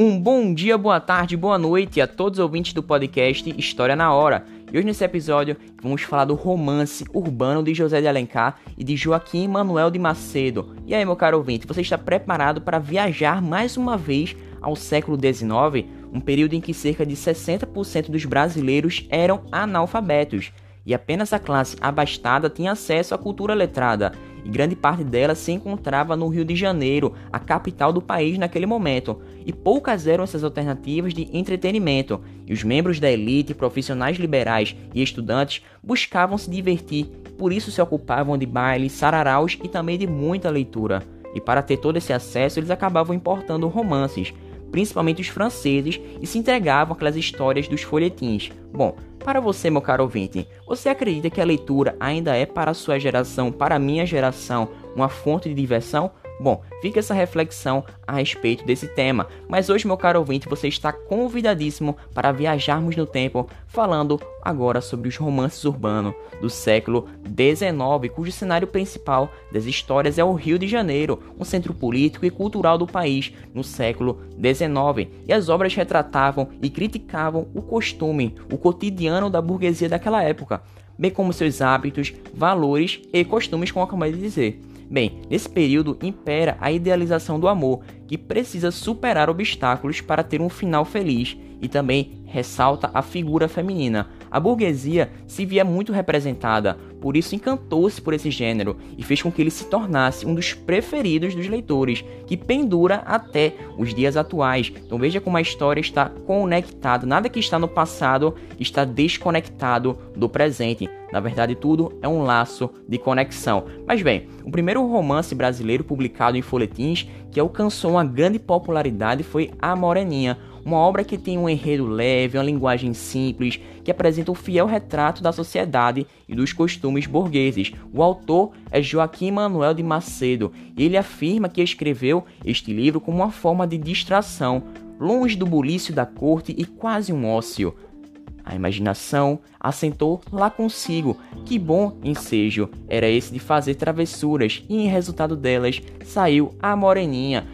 Um bom dia, boa tarde, boa noite a todos os ouvintes do podcast História na Hora. E hoje nesse episódio vamos falar do romance urbano de José de Alencar e de Joaquim Manuel de Macedo. E aí, meu caro ouvinte, você está preparado para viajar mais uma vez ao século XIX, um período em que cerca de 60% dos brasileiros eram analfabetos e apenas a classe abastada tinha acesso à cultura letrada, e grande parte dela se encontrava no Rio de Janeiro, a capital do país naquele momento, e poucas eram essas alternativas de entretenimento, e os membros da elite, profissionais liberais e estudantes buscavam se divertir, por isso se ocupavam de bailes, sararaus e também de muita leitura. E para ter todo esse acesso, eles acabavam importando romances, principalmente os franceses, e se entregavam aquelas histórias dos folhetins. Bom, para você, meu caro ouvinte, você acredita que a leitura ainda é para a sua geração, para a minha geração, uma fonte de diversão? Bom, fica essa reflexão a respeito desse tema. Mas hoje, meu caro ouvinte, você está convidadíssimo para viajarmos no tempo, falando agora sobre os romances urbanos do século XIX, cujo cenário principal das histórias é o Rio de Janeiro, um centro político e cultural do país no século XIX. E as obras retratavam e criticavam o costume, o cotidiano da burguesia daquela época, bem como seus hábitos, valores e costumes, como eu acabei de dizer. Bem, nesse período impera a idealização do amor, que precisa superar obstáculos para ter um final feliz, e também ressalta a figura feminina. A burguesia se via muito representada, por isso encantou-se por esse gênero e fez com que ele se tornasse um dos preferidos dos leitores, que pendura até os dias atuais. Então veja como a história está conectada, nada que está no passado está desconectado do presente. Na verdade, tudo é um laço de conexão. Mas bem, o primeiro romance brasileiro publicado em folhetins que alcançou uma grande popularidade foi A Moreninha, uma obra que tem um enredo leve, uma linguagem simples, que apresenta um fiel retrato da sociedade e dos costumes burgueses. O autor é Joaquim Manuel de Macedo e ele afirma que escreveu este livro como uma forma de distração, longe do bulício da corte e quase um ócio. A imaginação assentou lá consigo. Que bom ensejo era esse de fazer travessuras, e em resultado delas saiu a Moreninha,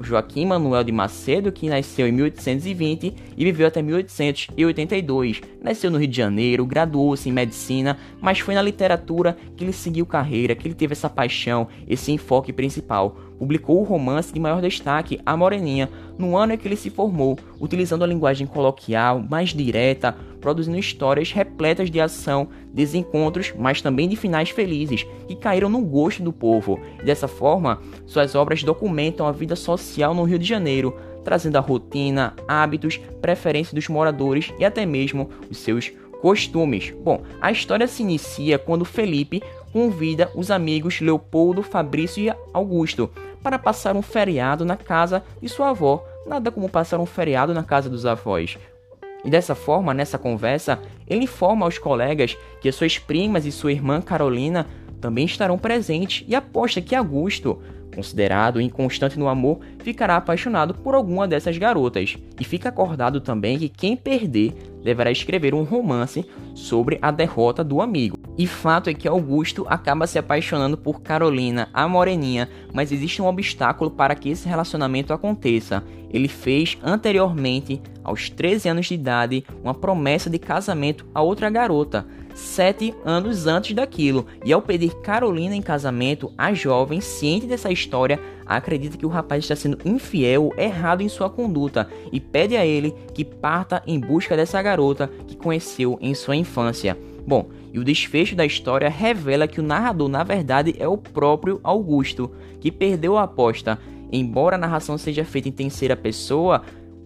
Joaquim Manuel de Macedo, que nasceu em 1820 e viveu até 1882. Nasceu no Rio de Janeiro, graduou-se em medicina, mas foi na literatura que ele seguiu carreira, que ele teve essa paixão, esse enfoque principal. Publicou o romance de maior destaque, A Moreninha, no ano em que ele se formou, utilizando a linguagem coloquial, mais direta, produzindo histórias repletas de ação, desencontros, mas também de finais felizes, que caíram no gosto do povo. Dessa forma, suas obras documentam a vida social no Rio de Janeiro, trazendo a rotina, hábitos, preferências dos moradores e até mesmo os seus costumes. Bom, a história se inicia quando Felipe convida os amigos Leopoldo, Fabrício e Augusto para passar um feriado na casa de sua avó. Nada como passar um feriado na casa dos avós. E dessa forma, nessa conversa, ele informa aos colegas que suas primas e sua irmã Carolina também estarão presentes e aposta que Augusto, considerado inconstante no amor, ficará apaixonado por alguma dessas garotas. E fica acordado também que quem perder deverá escrever um romance sobre a derrota do amigo. E fato é que Augusto acaba se apaixonando por Carolina, a moreninha, mas existe um obstáculo para que esse relacionamento aconteça. Ele fez anteriormente, aos 13 anos de idade, uma promessa de casamento a outra garota, sete anos antes daquilo. E ao pedir Carolina em casamento, a jovem, ciente dessa história, acredita que o rapaz está sendo infiel, errado em sua conduta e pede a ele que parta em busca dessa garota que conheceu em sua infância. Bom, e o desfecho da história revela que o narrador, na verdade, é o próprio Augusto, que perdeu a aposta. Embora a narração seja feita em terceira pessoa,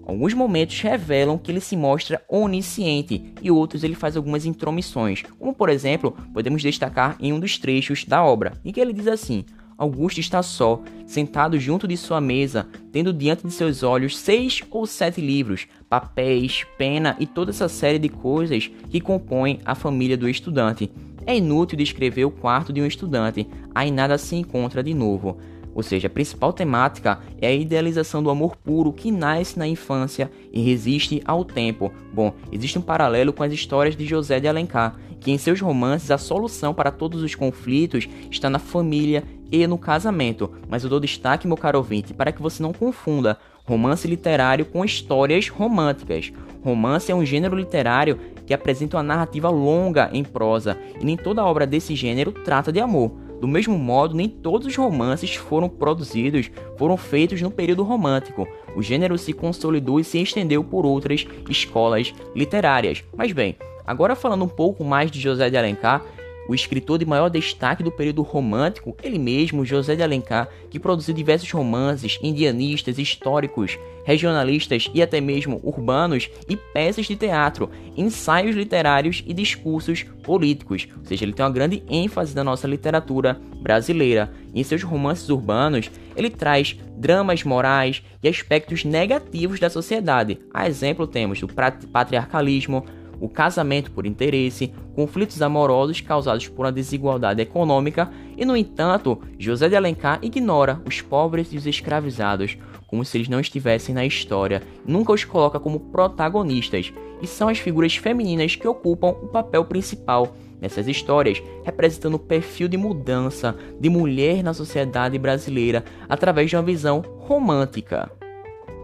alguns momentos revelam que ele se mostra onisciente e outros ele faz algumas intromissões, como por exemplo, podemos destacar em um dos trechos da obra, em que ele diz assim: Augusto está só, sentado junto de sua mesa, tendo diante de seus olhos seis ou sete livros, papéis, pena e toda essa série de coisas que compõem a família do estudante. É inútil descrever o quarto de um estudante, aí nada se encontra de novo. Ou seja, a principal temática é a idealização do amor puro que nasce na infância e resiste ao tempo. Bom, existe um paralelo com as histórias de José de Alencar, que em seus romances a solução para todos os conflitos está na família e no casamento. Mas eu dou destaque, meu caro ouvinte, para que você não confunda Romance literário com histórias românticas. Romance é um gênero literário que apresenta uma narrativa longa em prosa, e nem toda obra desse gênero trata de amor. Do mesmo modo, nem todos os romances foram produzidos, foram feitos no período romântico. O gênero se consolidou e se estendeu por outras escolas literárias. Mas bem, agora falando um pouco mais de José de Alencar, o escritor de maior destaque do período romântico, ele mesmo, José de Alencar, que produziu diversos romances indianistas, históricos, regionalistas e até mesmo urbanos e peças de teatro, ensaios literários e discursos políticos. Ou seja, ele tem uma grande ênfase na nossa literatura brasileira. em seus romances urbanos, ele traz dramas morais e aspectos negativos da sociedade. A exemplo temos o patriarcalismo, o casamento por interesse, conflitos amorosos causados por uma desigualdade econômica, e no entanto, José de Alencar ignora os pobres e os escravizados, como se eles não estivessem na história, nunca os coloca como protagonistas, e são as figuras femininas que ocupam o papel principal nessas histórias, representando o perfil de mudança de mulher na sociedade brasileira através de uma visão romântica.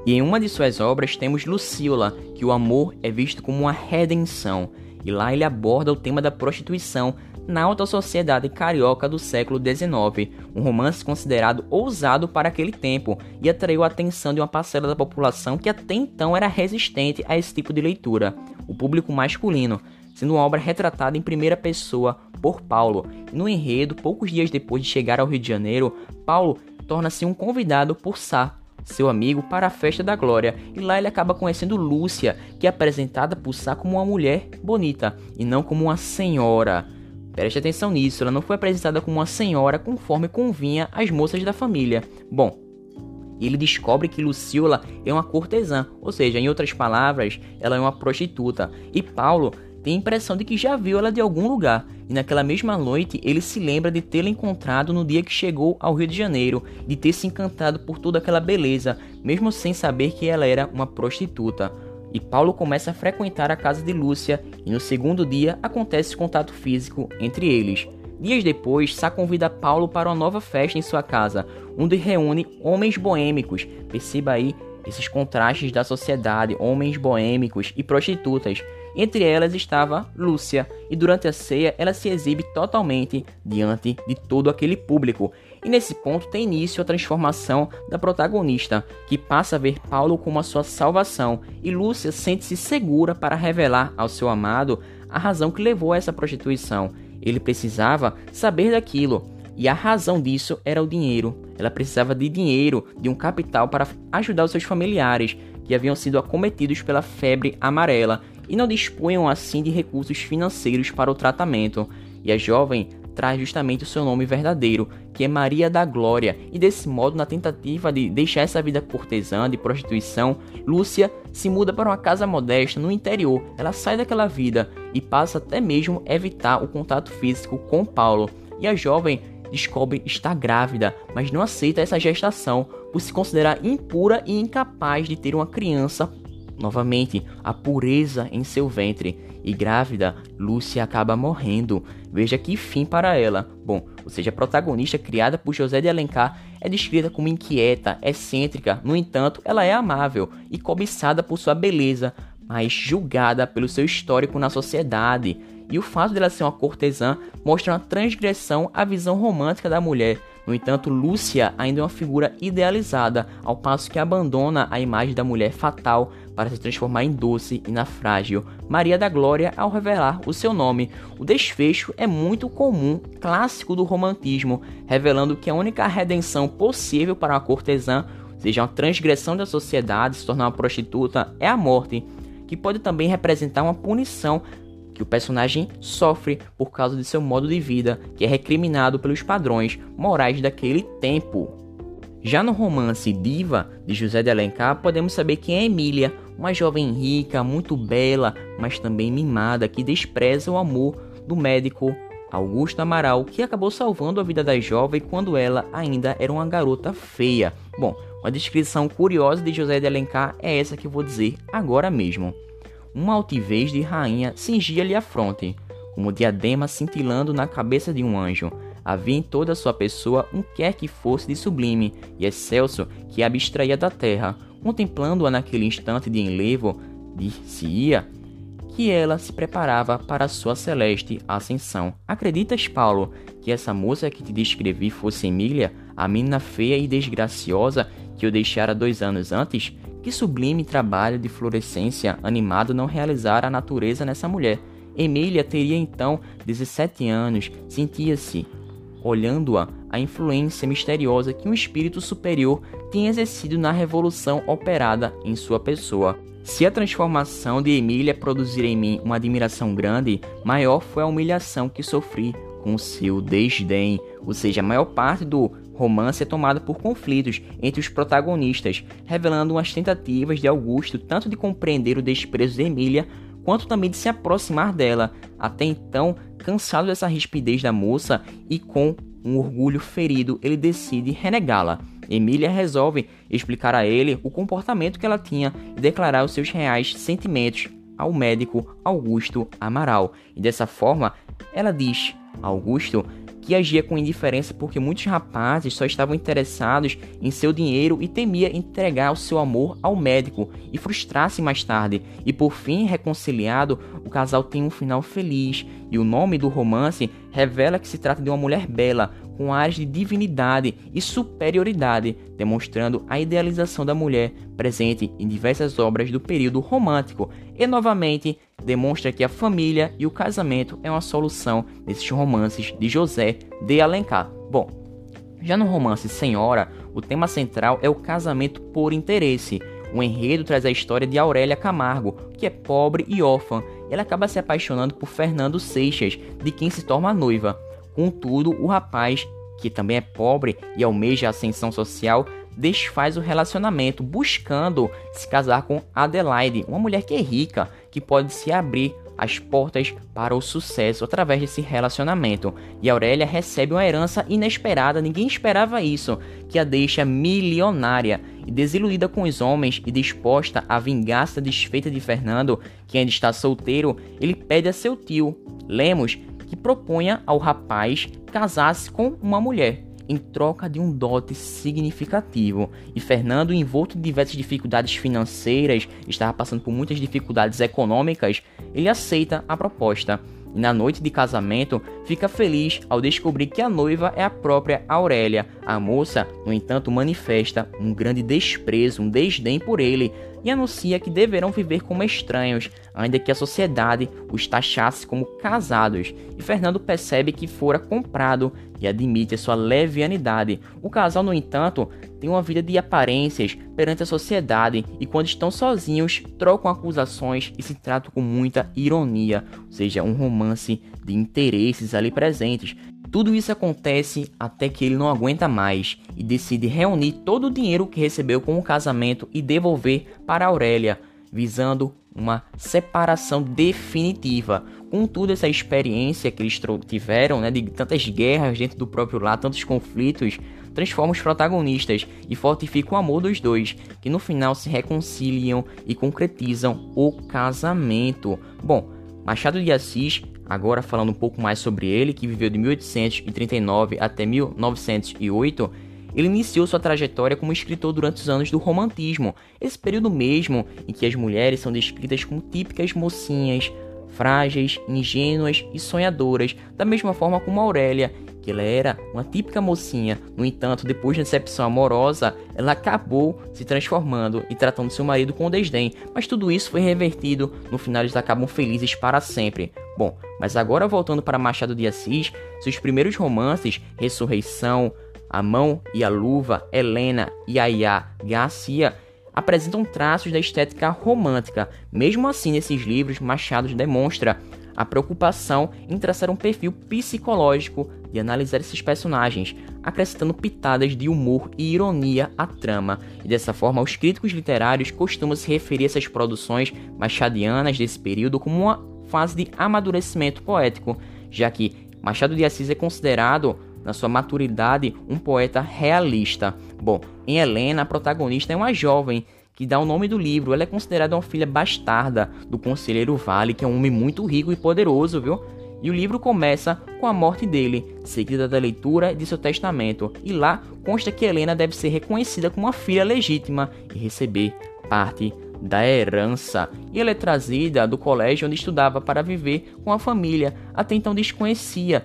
E em uma de suas obras temos Lucila, que o amor é visto como uma redenção, e lá ele aborda o tema da prostituição na alta sociedade carioca do século XIX, um romance considerado ousado para aquele tempo e atraiu a atenção de uma parcela da população que até então era resistente a esse tipo de leitura, o público masculino, sendo uma obra retratada em primeira pessoa por Paulo. No enredo, poucos dias depois de chegar ao Rio de Janeiro, Paulo torna-se um convidado por Sá, seu amigo, para a festa da Glória, e lá ele acaba conhecendo Lúcia, que é apresentada por Sá como uma mulher bonita e não como uma senhora. Preste atenção nisso, ela não foi apresentada como uma senhora conforme convinha às moças da família. Bom, ele descobre que Lucila é uma cortesã, ou seja, em outras palavras, ela é uma prostituta, e Paulo tem a impressão de que já viu ela de algum lugar, e naquela mesma noite ele se lembra de tê-la encontrado no dia que chegou ao Rio de Janeiro, de ter se encantado por toda aquela beleza, mesmo sem saber que ela era uma prostituta. E Paulo começa a frequentar a casa de Lúcia, e no segundo dia acontece contato físico entre eles. Dias depois, Sá convida Paulo para uma nova festa em sua casa, onde reúne homens boêmicos. Perceba aí esses contrastes da sociedade, homens boêmicos e prostitutas. Entre elas estava Lúcia, e durante a ceia ela se exibe totalmente diante de todo aquele público. E nesse ponto tem início a transformação da protagonista, que passa a ver Paulo como a sua salvação, e Lúcia sente-se segura para revelar ao seu amado a razão que levou a essa prostituição. Ele precisava saber daquilo, e a razão disso era o dinheiro. Ela precisava de dinheiro, de um capital para ajudar os seus familiares, que haviam sido acometidos pela febre amarela e não dispunham assim de recursos financeiros para o tratamento. E a jovem traz justamente o seu nome verdadeiro, que é Maria da Glória, e desse modo, na tentativa de deixar essa vida cortesã de prostituição, Lúcia se muda para uma casa modesta no interior. Ela sai daquela vida e passa até mesmo a evitar o contato físico com Paulo. E a jovem descobre estar grávida, mas não aceita essa gestação por se considerar impura e incapaz de ter uma criança Novamente, a pureza em seu ventre. E grávida, Lúcia acaba morrendo. Veja que fim para ela. Bom, ou seja, a protagonista criada por José de Alencar é descrita como inquieta, excêntrica, no entanto, ela é amável e cobiçada por sua beleza, mas julgada pelo seu histórico na sociedade. E o fato dela ser uma cortesã mostra uma transgressão à visão romântica da mulher. No entanto, Lúcia ainda é uma figura idealizada, ao passo que abandona a imagem da mulher fatal para se transformar em doce e na frágil Maria da Glória ao revelar o seu nome. O desfecho é muito comum, clássico do romantismo, revelando que a única redenção possível para uma cortesã, seja uma transgressão da sociedade, se tornar uma prostituta, é a morte, que pode também representar uma punição que o personagem sofre por causa de seu modo de vida, que é recriminado pelos padrões morais daquele tempo. Já no romance Diva, de José de Alencar, podemos saber quem é Emília, uma jovem rica, muito bela, mas também mimada, que despreza o amor do médico Augusto Amaral, que acabou salvando a vida da jovem quando ela ainda era uma garota feia. Bom, uma descrição curiosa de José de Alencar é essa que vou dizer agora mesmo. Uma altivez de rainha cingia-lhe a fronte, como diadema cintilando na cabeça de um anjo. Havia em toda sua pessoa um quer que fosse de sublime e excelso que a abstraía da terra, contemplando-a naquele instante de enlevo, dir-se-ia que ela se preparava para sua celeste ascensão. Acreditas, Paulo, que essa moça que te descrevi fosse Emília, a menina feia e desgraciosa que eu deixara dois anos antes? Que sublime trabalho de florescência animado não realizara a natureza nessa mulher. Emília teria então 17 anos, sentia-se, olhando-a, a influência misteriosa que um espírito superior tinha exercido na revolução operada em sua pessoa. Se a transformação de Emília produzir em mim uma admiração grande, maior foi a humilhação que sofri com seu desdém, ou seja, a maior parte do romance é tomada por conflitos entre os protagonistas, revelando umas tentativas de Augusto tanto de compreender o desprezo de Emília, quanto também de se aproximar dela, até então cansado dessa rispidez da moça e com um orgulho ferido, ele decide renegá-la. Emília resolve explicar a ele o comportamento que ela tinha e declarar os seus reais sentimentos ao médico Augusto Amaral. E dessa forma, ela diz Augusto que agia com indiferença porque muitos rapazes só estavam interessados em seu dinheiro e temia entregar o seu amor ao médico e frustrar-se mais tarde. E por fim, reconciliado, o casal tem um final feliz e o nome do romance revela que se trata de uma mulher bela, com áreas de divinidade e superioridade, demonstrando a idealização da mulher presente em diversas obras do período romântico, e novamente demonstra que a família e o casamento é uma solução desses romances de José de Alencar. Bom, já no romance Senhora, o tema central é o casamento por interesse. O enredo traz a história de Aurélia Camargo, que é pobre e órfã. Ela acaba se apaixonando por Fernando Seixas, de quem se torna noiva. Contudo, o rapaz, que também é pobre e almeja a ascensão social, desfaz o relacionamento, buscando se casar com Adelaide, uma mulher que é rica, que pode se abrir as portas para o sucesso através desse relacionamento. E Aurélia recebe uma herança inesperada, ninguém esperava isso, que a deixa milionária. E desiludida com os homens e disposta à vingança desfeita de Fernando, que ainda está solteiro, ele pede a seu tio, Lemos, que proponha ao rapaz casar-se com uma mulher em troca de um dote significativo. E Fernando, envolto em diversas dificuldades financeiras, estava passando por muitas dificuldades econômicas, ele aceita a proposta. E na noite de casamento, fica feliz ao descobrir que a noiva é a própria Aurélia. A moça, no entanto, manifesta um grande desprezo, um desdém por ele, e anuncia que deverão viver como estranhos, ainda que a sociedade os taxasse como casados. E Fernando percebe que fora comprado e admite sua levianidade. O casal, no entanto, tem uma vida de aparências perante a sociedade e quando estão sozinhos, trocam acusações e se tratam com muita ironia, ou seja, um romance de interesses ali presentes. Tudo isso acontece até que ele não aguenta mais e decide reunir todo o dinheiro que recebeu com o casamento e devolver para Aurélia, visando uma separação definitiva. Contudo, essa experiência que eles tiveram, né, de tantas guerras dentro do próprio lar, tantos conflitos, transforma os protagonistas e fortifica o amor dos dois, que no final se reconciliam e concretizam o casamento. Bom, Machado de Assis Agora falando um pouco mais sobre ele, que viveu de 1839 até 1908, ele iniciou sua trajetória como escritor durante os anos do romantismo, esse período mesmo em que as mulheres são descritas como típicas mocinhas, frágeis, ingênuas e sonhadoras, da mesma forma como Aurélia, que ela era uma típica mocinha. No entanto, depois da decepção amorosa, ela acabou se transformando e tratando seu marido com desdém, mas tudo isso foi revertido, no final eles acabam felizes para sempre. Bom, mas agora voltando para Machado de Assis, seus primeiros romances, Ressurreição, A Mão e a Luva, Helena e Ayá Garcia, apresentam traços da estética romântica. Mesmo assim, nesses livros, Machado demonstra a preocupação em traçar um perfil psicológico de analisar esses personagens, acrescentando pitadas de humor e ironia à trama. E dessa forma, os críticos literários costumam se referir a essas produções machadianas desse período como uma fase de amadurecimento poético, já que Machado de Assis é considerado, na sua maturidade, um poeta realista. Bom, em Helena, a protagonista é uma jovem que dá o nome do livro. Ela é considerada uma filha bastarda do conselheiro Vale, que é um homem muito rico e poderoso, viu? E o livro começa com a morte dele, seguida da leitura de seu testamento, e lá consta que Helena deve ser reconhecida como uma filha legítima e receber parte da herança. E ela é trazida do colégio onde estudava para viver com a família, até então desconhecia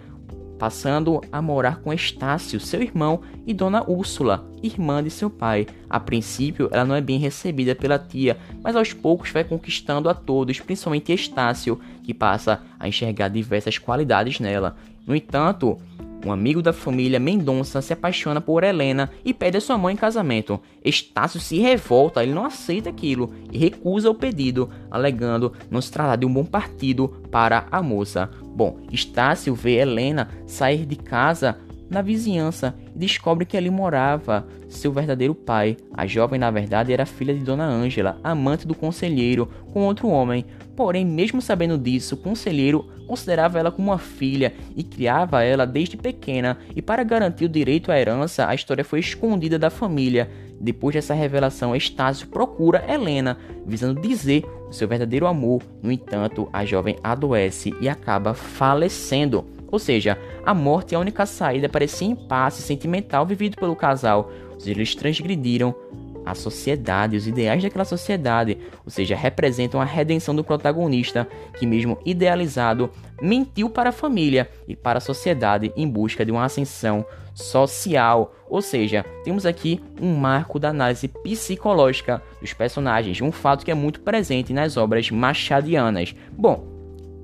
passando a morar com Estácio, seu irmão, e Dona Úrsula, irmã de seu pai. A princípio, ela não é bem recebida pela tia, mas aos poucos vai conquistando a todos, principalmente Estácio, que passa a enxergar diversas qualidades nela. No entanto, um amigo da família Mendonça se apaixona por Helena e pede a sua mãe em casamento. Estácio se revolta, ele não aceita aquilo e recusa o pedido, alegando não se tratar de um bom partido para a moça. Bom, Estácio vê Helena sair de casa na vizinhança e descobre que ali morava seu verdadeiro pai. A jovem, na verdade, era filha de Dona Ângela, amante do conselheiro, com outro homem. Porém, mesmo sabendo disso, o conselheiro considerava ela como uma filha e criava ela desde pequena, e para garantir o direito à herança, a história foi escondida da família. Depois dessa revelação, Estácio procura Helena, visando dizer o seu verdadeiro amor. No entanto, a jovem adoece e acaba falecendo. Ou seja, a morte é a única saída para esse impasse sentimental vivido pelo casal. Eles transgrediram a sociedade, os ideais daquela sociedade, ou seja, representam a redenção do protagonista, que mesmo idealizado, mentiu para a família e para a sociedade em busca de uma ascensão social. Ou seja, temos aqui um marco da análise psicológica dos personagens, um fato que é muito presente nas obras machadianas. Bom,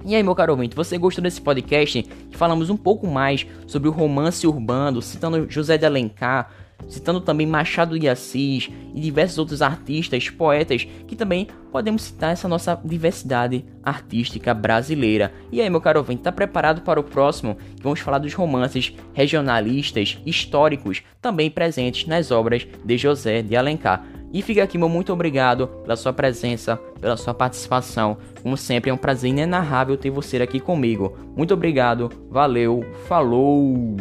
e aí, meu caro ouvinte, você gostou desse podcast? Falamos um pouco mais sobre o romance urbano, citando José de Alencar, citando também Machado de Assis e diversos outros artistas, poetas, que também podemos citar essa nossa diversidade artística brasileira. E aí, meu caro ouvinte, tá preparado para o próximo? Vamos falar dos romances regionalistas, históricos, também presentes nas obras de José de Alencar. E fica aqui meu muito obrigado pela sua presença, pela sua participação. Como sempre, é um prazer inenarrável ter você aqui comigo. Muito obrigado, valeu, falou!